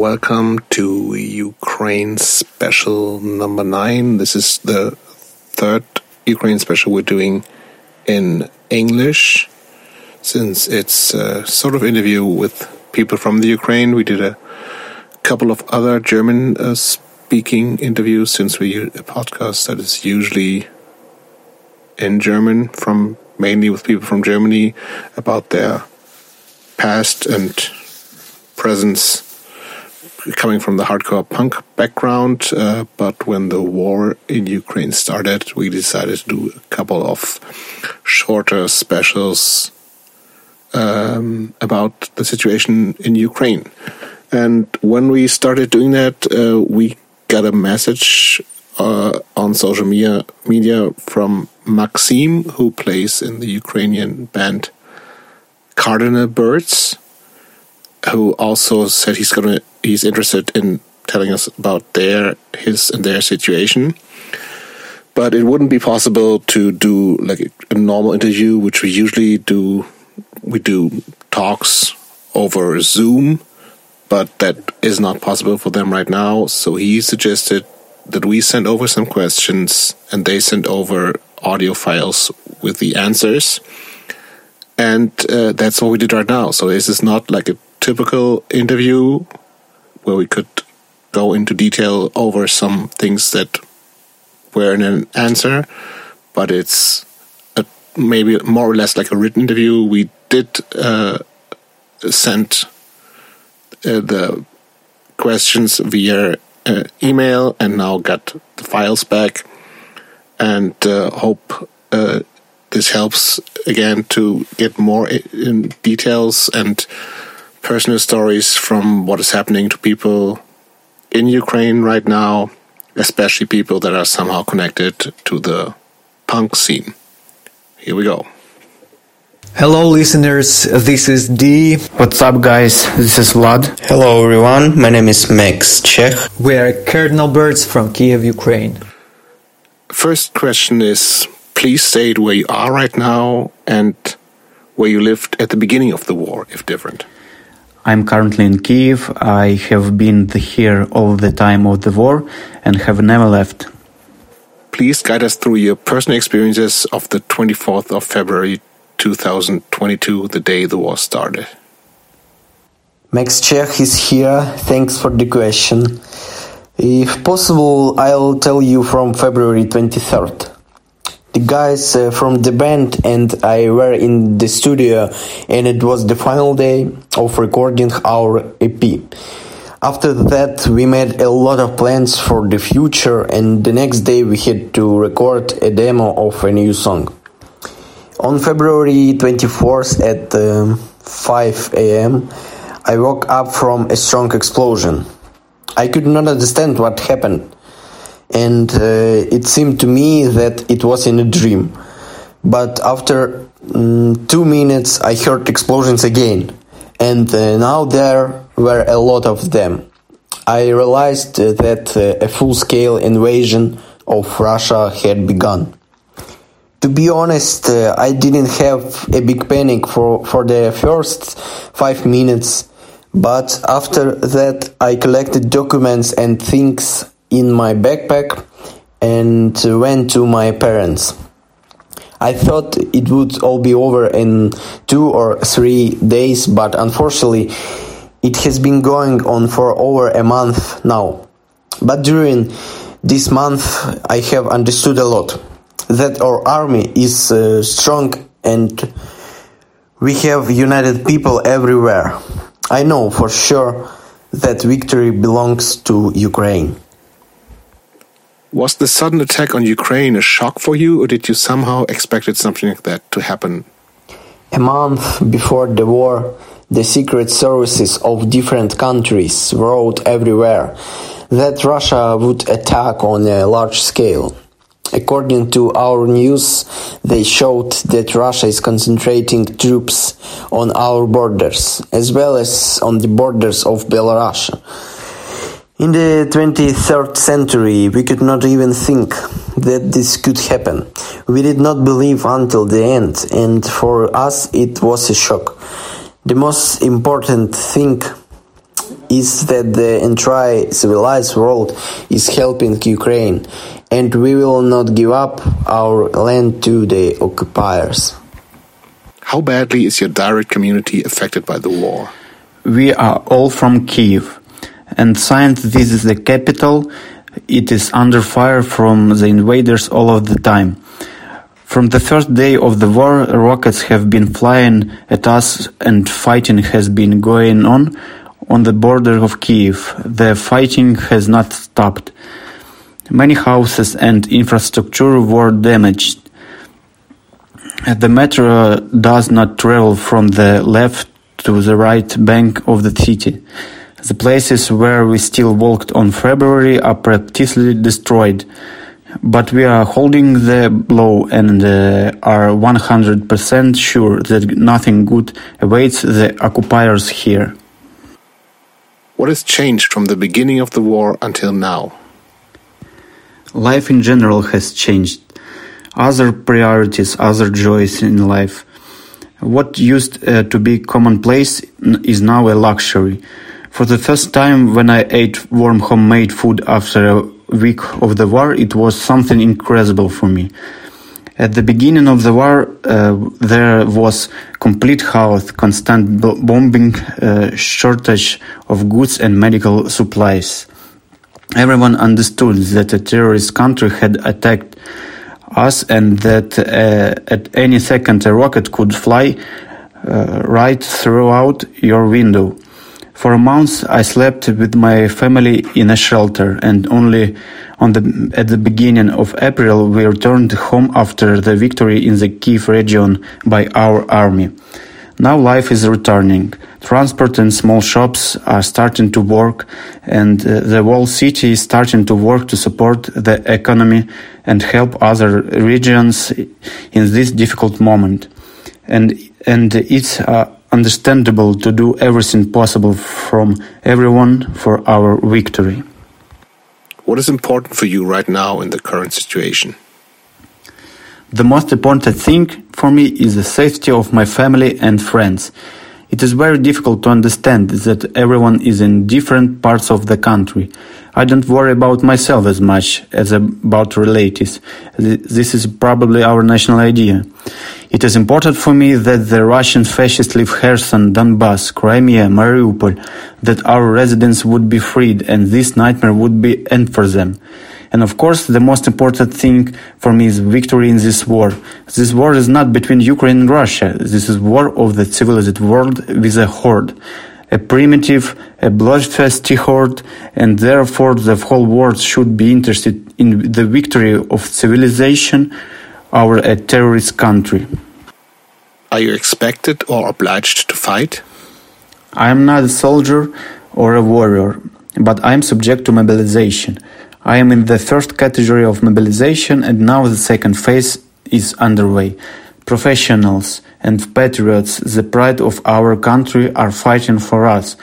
Welcome to Ukraine special number nine. This is the third Ukraine special we're doing in English since it's a sort of interview with people from the Ukraine. We did a couple of other German uh, speaking interviews since we a podcast that is usually in German from mainly with people from Germany about their past and presence coming from the hardcore punk background, uh, but when the war in Ukraine started, we decided to do a couple of shorter specials um, about the situation in Ukraine. And when we started doing that, uh, we got a message uh, on social media, media from Maxim, who plays in the Ukrainian band Cardinal Birds, who also said he's gonna he's interested in telling us about their his and their situation. But it wouldn't be possible to do like a normal interview, which we usually do. We do talks over Zoom, but that is not possible for them right now. So he suggested that we send over some questions and they send over audio files with the answers. And uh, that's what we did right now. So this is not like a typical interview where we could go into detail over some things that were in an answer, but it's a, maybe more or less like a written interview. We did uh, send uh, the questions via uh, email and now got the files back and uh, hope uh, this helps again to get more in details and personal stories from what is happening to people in Ukraine right now, especially people that are somehow connected to the punk scene. Here we go. Hello, listeners. This is Dee. What's up, guys? This is Vlad. Hello, everyone. My name is Max Cech. We are Cardinal Birds from Kiev, Ukraine. First question is please state where you are right now and where you lived at the beginning of the war, if different. I'm currently in Kiev. I have been here all the time of the war and have never left. Please guide us through your personal experiences of the 24th of February 2022, the day the war started. Max Cech is here. Thanks for the question. If possible, I'll tell you from February 23rd. The guys uh, from the band and I were in the studio, and it was the final day of recording our EP. After that, we made a lot of plans for the future, and the next day we had to record a demo of a new song. On February 24th at uh, 5 am, I woke up from a strong explosion. I could not understand what happened, and uh, it seemed to me that it was in a dream. But after um, two minutes, I heard explosions again, and uh, now there were a lot of them. I realized that uh, a full scale invasion of Russia had begun. To be honest, uh, I didn't have a big panic for, for the first five minutes, but after that, I collected documents and things in my backpack and went to my parents. I thought it would all be over in two or three days, but unfortunately, it has been going on for over a month now. But during this month, I have understood a lot that our army is uh, strong and we have united people everywhere. I know for sure that victory belongs to Ukraine. Was the sudden attack on Ukraine a shock for you, or did you somehow expected something like that to happen? A month before the war, the secret services of different countries wrote everywhere that Russia would attack on a large scale. According to our news, they showed that Russia is concentrating troops on our borders, as well as on the borders of Belarus. In the 23rd century, we could not even think that this could happen. We did not believe until the end, and for us it was a shock. The most important thing is that the entire civilized world is helping Ukraine, and we will not give up our land to the occupiers. How badly is your direct community affected by the war? We are all from Kiev, and since this is the capital, it is under fire from the invaders all of the time. From the first day of the war, rockets have been flying at us and fighting has been going on on the border of Kiev. The fighting has not stopped. Many houses and infrastructure were damaged. The metro does not travel from the left to the right bank of the city. The places where we still walked on February are practically destroyed. But we are holding the blow and uh, are 100% sure that nothing good awaits the occupiers here. What has changed from the beginning of the war until now? Life in general has changed. Other priorities, other joys in life. What used uh, to be commonplace is now a luxury. For the first time, when I ate warm homemade food after a week of the war, it was something incredible for me. At the beginning of the war, uh, there was complete chaos, constant bombing, uh, shortage of goods and medical supplies. Everyone understood that a terrorist country had attacked us and that uh, at any second a rocket could fly uh, right throughout your window. For months, I slept with my family in a shelter, and only on the, at the beginning of April we returned home after the victory in the Kiev region by our army. Now life is returning. Transport and small shops are starting to work, and uh, the whole city is starting to work to support the economy and help other regions in this difficult moment. And and it's uh, understandable to do everything possible from everyone for our victory. What is important for you right now in the current situation? The most important thing for me is the safety of my family and friends. It is very difficult to understand that everyone is in different parts of the country. I don't worry about myself as much as about relatives. This is probably our national idea. It is important for me that the Russian fascists leave Kherson, Donbass, Crimea, Mariupol, that our residents would be freed and this nightmare would be end for them. And of course, the most important thing for me is victory in this war. This war is not between Ukraine and Russia. This is war of the civilized world with a horde. A primitive, a bloodthirsty horde, and therefore the whole world should be interested in the victory of civilization over a terrorist country. Are you expected or obliged to fight? I am not a soldier or a warrior, but I am subject to mobilization. I am in the first category of mobilization and now the second phase is underway. Professionals and patriots, the pride of our country, are fighting for us.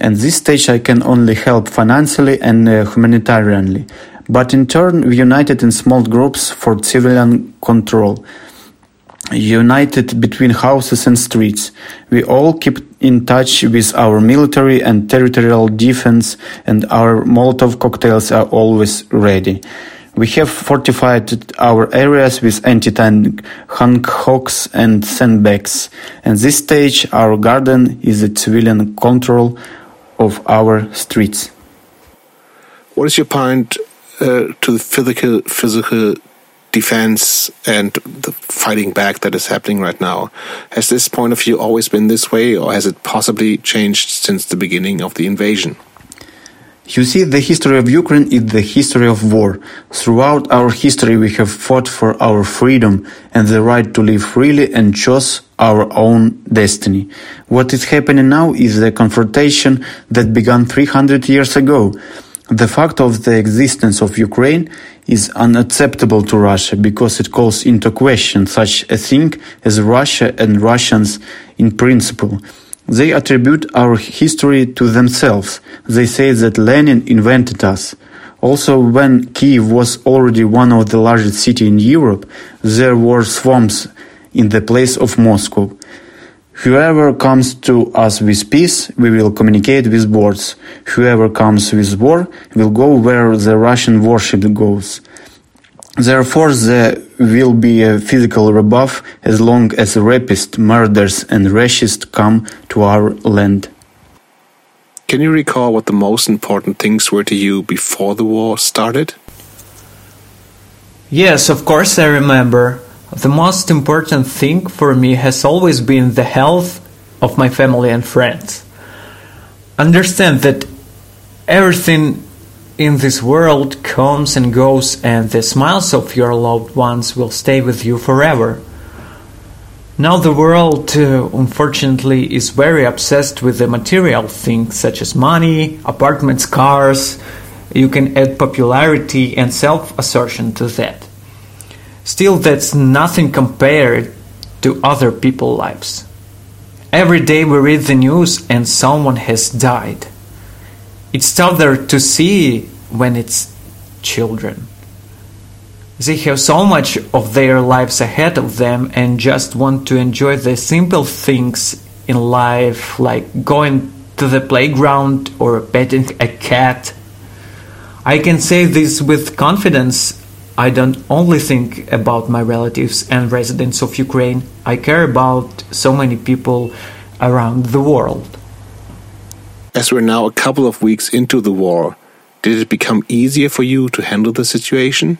At this stage, I can only help financially and uh, humanitarianly, but in turn, we united in small groups for civilian control united between houses and streets. We all keep in touch with our military and territorial defense, and our Molotov cocktails are always ready. We have fortified our areas with anti-tank hawks and sandbags. At this stage, our garden is the civilian control of our streets. What is your point uh, to the physical physical defense and the fighting back that is happening right now. Has this point of view always been this way, or has it possibly changed since the beginning of the invasion? You see, the history of Ukraine is the history of war. Throughout our history, we have fought for our freedom and the right to live freely and choose our own destiny. What is happening now is the confrontation that began 300 years ago. The fact of the existence of Ukraine is unacceptable to Russia because it calls into question such a thing as Russia and Russians in principle. They attribute our history to themselves. They say that Lenin invented us. Also, when Kiev was already one of the largest cities in Europe, there were swamps in the place of Moscow. Whoever comes to us with peace, we will communicate with words. Whoever comes with war will go where the Russian warship goes. Therefore, there will be a physical rebuff as long as rapists, murderers, and racists come to our land. Can you recall what the most important things were to you before the war started? Yes, of course I remember. The most important thing for me has always been the health of my family and friends. Understand that everything in this world comes and goes, and the smiles of your loved ones will stay with you forever. Now, the world, uh, unfortunately, is very obsessed with the material things such as money, apartments, cars. You can add popularity and self assertion to that. Still, that's nothing compared to other people's lives. Every day we read the news and someone has died. It's tougher to see when it's children. They have so much of their lives ahead of them and just want to enjoy the simple things in life, like going to the playground or petting a cat. I can say this with confidence I don't only think about my relatives and residents of Ukraine, I care about so many people around the world. As we're now a couple of weeks into the war, did it become easier for you to handle the situation?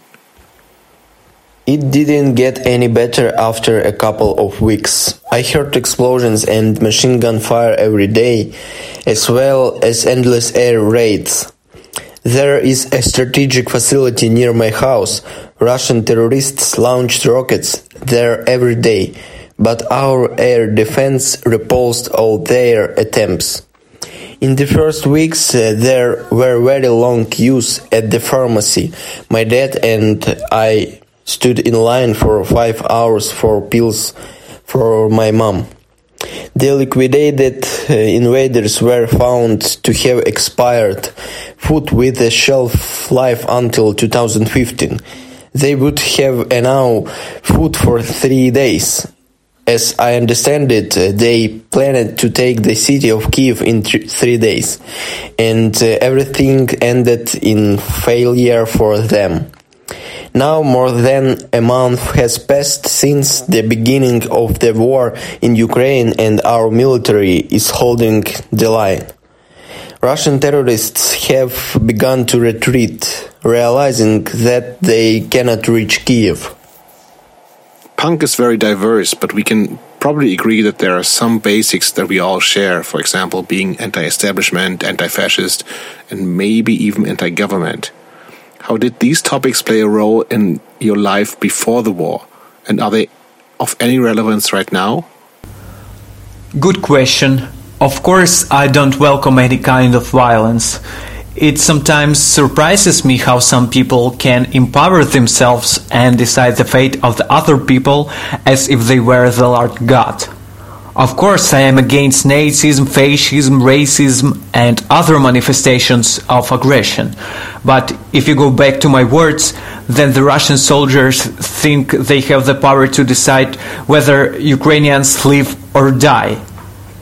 It didn't get any better after a couple of weeks. I heard explosions and machine gun fire every day, as well as endless air raids. There is a strategic facility near my house. Russian terrorists launched rockets there every day, but our air defense repulsed all their attempts. In the first weeks, uh, there were very long queues at the pharmacy. My dad and I stood in line for five hours for pills for my mom. The liquidated uh, invaders were found to have expired food with a shelf life until 2015. They would have enough food for three days. As I understand it, uh, they planned to take the city of Kiev in th three days, and uh, everything ended in failure for them. Now more than a month has passed since the beginning of the war in Ukraine and our military is holding the line. Russian terrorists have begun to retreat, realizing that they cannot reach Kiev. Punk is very diverse, but we can probably agree that there are some basics that we all share, for example, being anti establishment, anti fascist, and maybe even anti government. How did these topics play a role in your life before the war? And are they of any relevance right now? Good question. Of course, I don't welcome any kind of violence. It sometimes surprises me how some people can empower themselves and decide the fate of the other people as if they were the Lord God. Of course, I am against Nazism, fascism, racism, and other manifestations of aggression. But if you go back to my words, then the Russian soldiers think they have the power to decide whether Ukrainians live or die.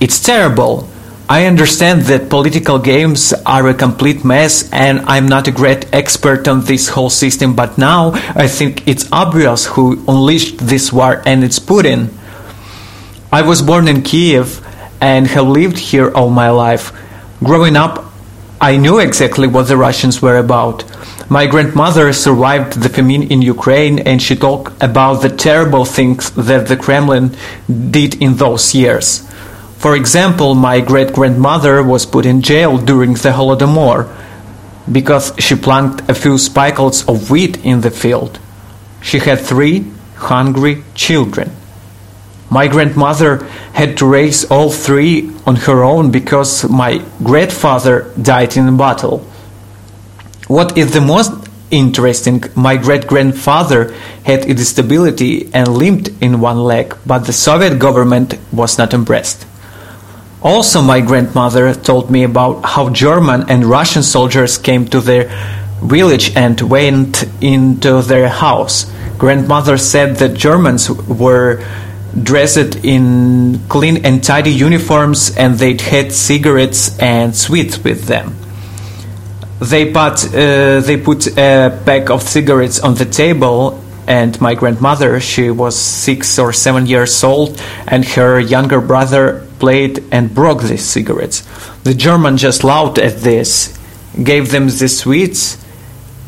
It's terrible. I understand that political games are a complete mess, and I'm not a great expert on this whole system, but now I think it's obvious who unleashed this war, and it's Putin. I was born in Kiev and have lived here all my life. Growing up, I knew exactly what the Russians were about. My grandmother survived the famine in Ukraine and she talked about the terrible things that the Kremlin did in those years. For example, my great grandmother was put in jail during the Holodomor because she planted a few spikelets of wheat in the field. She had three hungry children. My grandmother had to raise all three on her own because my grandfather died in battle. What is the most interesting, my great grandfather had a disability and limped in one leg, but the Soviet government was not impressed. Also, my grandmother told me about how German and Russian soldiers came to their village and went into their house. Grandmother said that Germans were dressed in clean and tidy uniforms, and they'd had cigarettes and sweets with them. They put, uh, they put a pack of cigarettes on the table, and my grandmother, she was six or seven years old, and her younger brother played and broke these cigarettes. The German just laughed at this, gave them the sweets,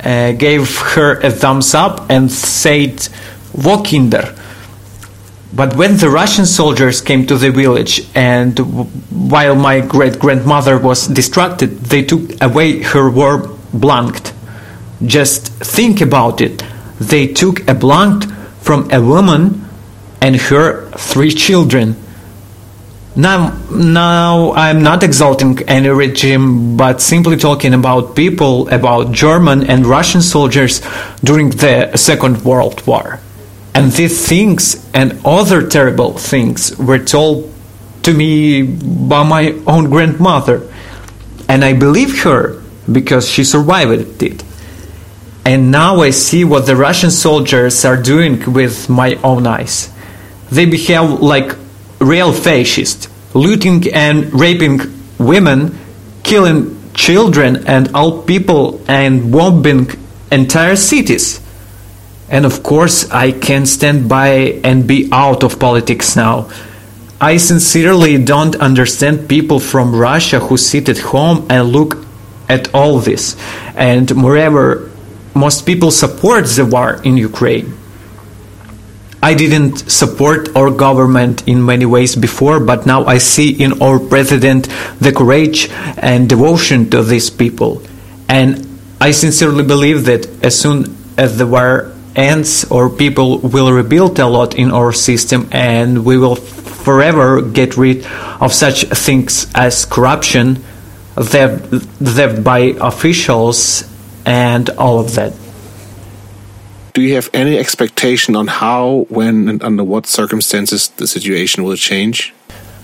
uh, gave her a thumbs up, and said, Wo? But when the Russian soldiers came to the village, and while my great grandmother was distracted, they took away her war blanket. Just think about it. They took a blanket from a woman and her three children. Now, now I'm not exalting any regime, but simply talking about people, about German and Russian soldiers during the Second World War. And these things and other terrible things were told to me by my own grandmother. And I believe her because she survived it. And now I see what the Russian soldiers are doing with my own eyes. They behave like real fascists, looting and raping women, killing children and old people, and bombing entire cities. And of course, I can stand by and be out of politics now. I sincerely don't understand people from Russia who sit at home and look at all this. And moreover, most people support the war in Ukraine. I didn't support our government in many ways before, but now I see in our president the courage and devotion to these people. And I sincerely believe that as soon as the war ends our people will rebuild a lot in our system and we will forever get rid of such things as corruption, theft, theft by officials, and all of that. Do you have any expectation on how, when, and under what circumstances the situation will change?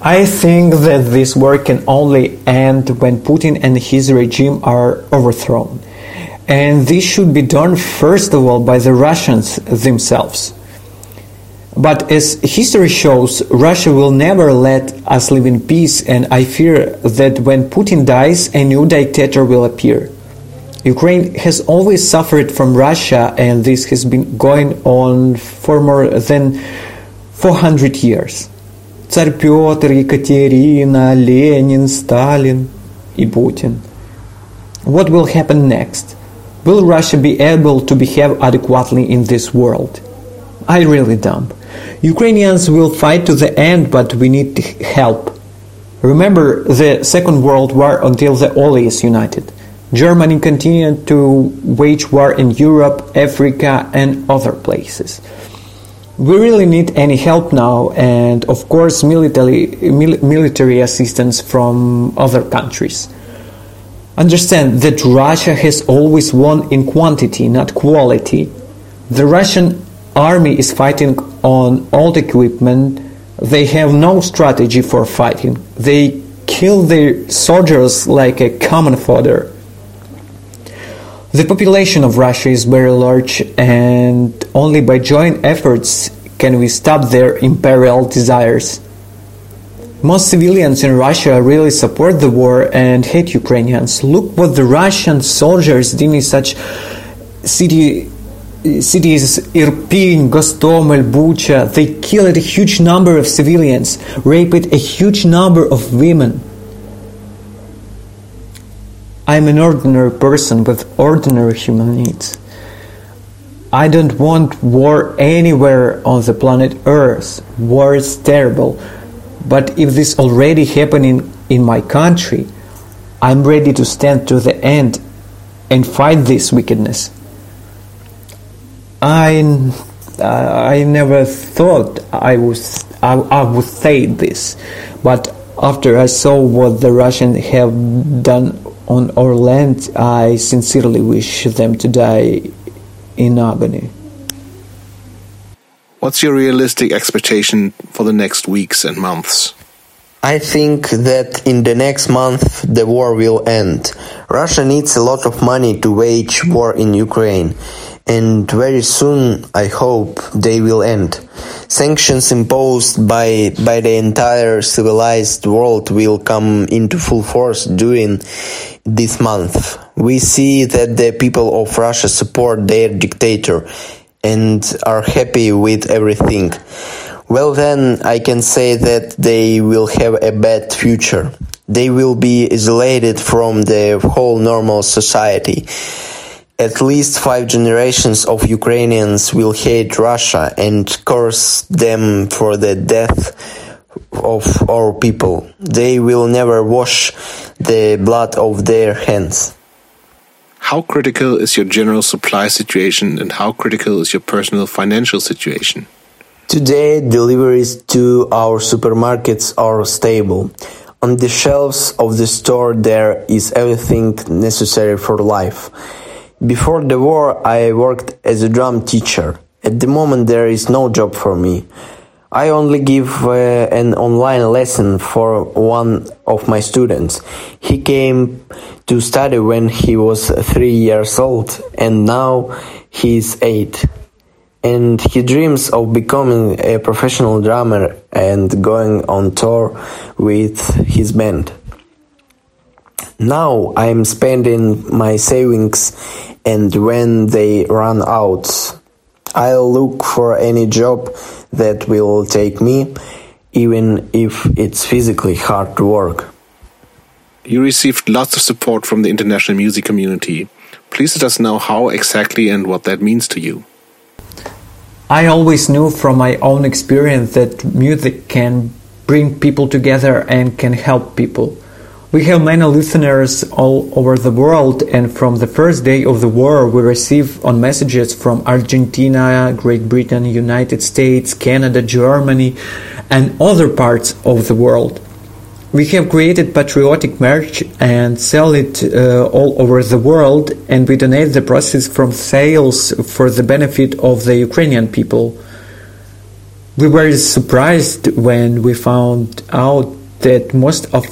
I think that this war can only end when Putin and his regime are overthrown. And this should be done first of all by the Russians themselves. But as history shows, Russia will never let us live in peace, and I fear that when Putin dies, a new dictator will appear. Ukraine has always suffered from Russia, and this has been going on for more than 400 years. Царь Петр, Екатерина, Lenin, Stalin, и Putin. What will happen next? Will Russia be able to behave adequately in this world? I really don't. Ukrainians will fight to the end, but we need help. Remember the Second World War until the Allies united. Germany continued to wage war in Europe, Africa, and other places. We really need any help now, and of course, military, mil- military assistance from other countries. Understand that Russia has always won in quantity, not quality. The Russian army is fighting on old equipment. They have no strategy for fighting. They kill their soldiers like a common fodder. The population of Russia is very large, and only by joint efforts can we stop their imperial desires. Most civilians in Russia really support the war and hate Ukrainians. Look what the Russian soldiers did in such city, cities Irpin, Gostomel, Bucha. They killed a huge number of civilians, raped a huge number of women. I'm an ordinary person with ordinary human needs. I don't want war anywhere on the planet Earth. War is terrible. But if this already happening in my country, I'm ready to stand to the end and fight this wickedness. I, I never thought I, was, I, I would say this, but after I saw what the Russians have done on our land, I sincerely wish them to die in agony. What's your realistic expectation for the next weeks and months? I think that in the next month the war will end. Russia needs a lot of money to wage war in Ukraine. And very soon I hope they will end. Sanctions imposed by, by the entire civilized world will come into full force during this month. We see that the people of Russia support their dictator and are happy with everything. Well, then I can say that they will have a bad future. They will be isolated from the whole normal society. At least five generations of Ukrainians will hate Russia and curse them for the death of our people. They will never wash the blood of their hands. How critical is your general supply situation and how critical is your personal financial situation? Today, deliveries to our supermarkets are stable. On the shelves of the store, there is everything necessary for life. Before the war, I worked as a drum teacher. At the moment, there is no job for me. I only give uh, an online lesson for one of my students. He came to study when he was three years old and now he is eight. And he dreams of becoming a professional drummer and going on tour with his band. Now I'm spending my savings and when they run out, I'll look for any job that will take me, even if it's physically hard to work. You received lots of support from the international music community. Please let us know how exactly and what that means to you. I always knew from my own experience that music can bring people together and can help people. We have many listeners all over the world, and from the first day of the war, we receive on messages from Argentina, Great Britain, United States, Canada, Germany, and other parts of the world. We have created patriotic merch and sell it uh, all over the world, and we donate the proceeds from sales for the benefit of the Ukrainian people. We were surprised when we found out that most of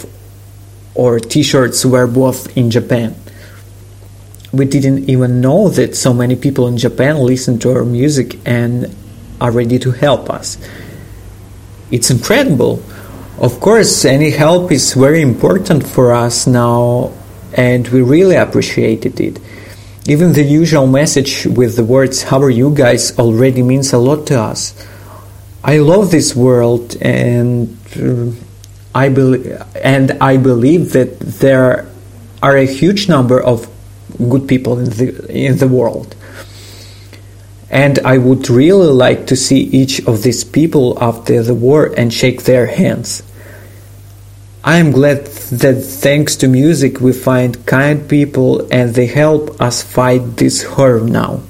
or t-shirts were bought in Japan. We didn't even know that so many people in Japan listen to our music and are ready to help us. It's incredible. Of course, any help is very important for us now, and we really appreciated it. Even the usual message with the words, How are you guys? already means a lot to us. I love this world and. Uh, I believe, and I believe that there are a huge number of good people in the in the world. And I would really like to see each of these people after the war and shake their hands. I am glad that thanks to music we find kind people and they help us fight this horror now.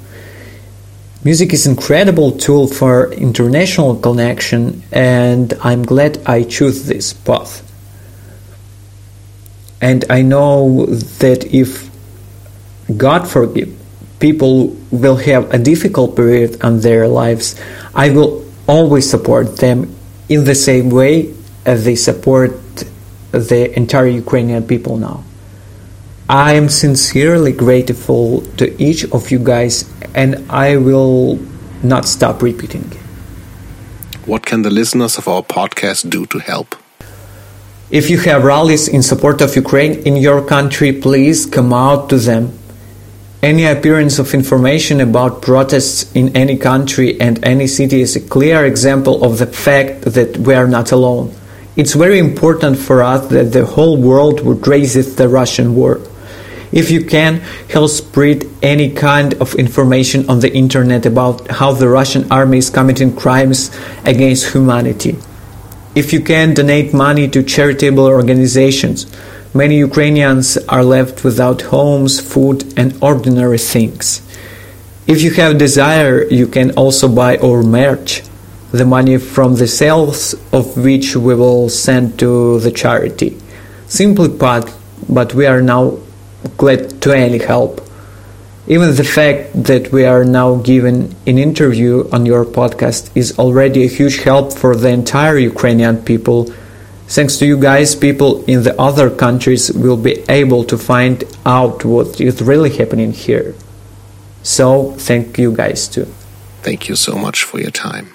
Music is an incredible tool for international connection and I'm glad I choose this path. And I know that if God forgive, people will have a difficult period in their lives, I will always support them in the same way as they support the entire Ukrainian people now. I am sincerely grateful to each of you guys, and I will not stop repeating. What can the listeners of our podcast do to help? If you have rallies in support of Ukraine in your country, please come out to them. Any appearance of information about protests in any country and any city is a clear example of the fact that we are not alone. It's very important for us that the whole world would resist the Russian war. If you can, help spread any kind of information on the internet about how the Russian army is committing crimes against humanity. If you can, donate money to charitable organizations. Many Ukrainians are left without homes, food, and ordinary things. If you have desire, you can also buy our merch, the money from the sales of which we will send to the charity. Simply put, but we are now glad to any help. Even the fact that we are now given an interview on your podcast is already a huge help for the entire Ukrainian people. Thanks to you guys, people in the other countries will be able to find out what is really happening here. So thank you guys too. Thank you so much for your time.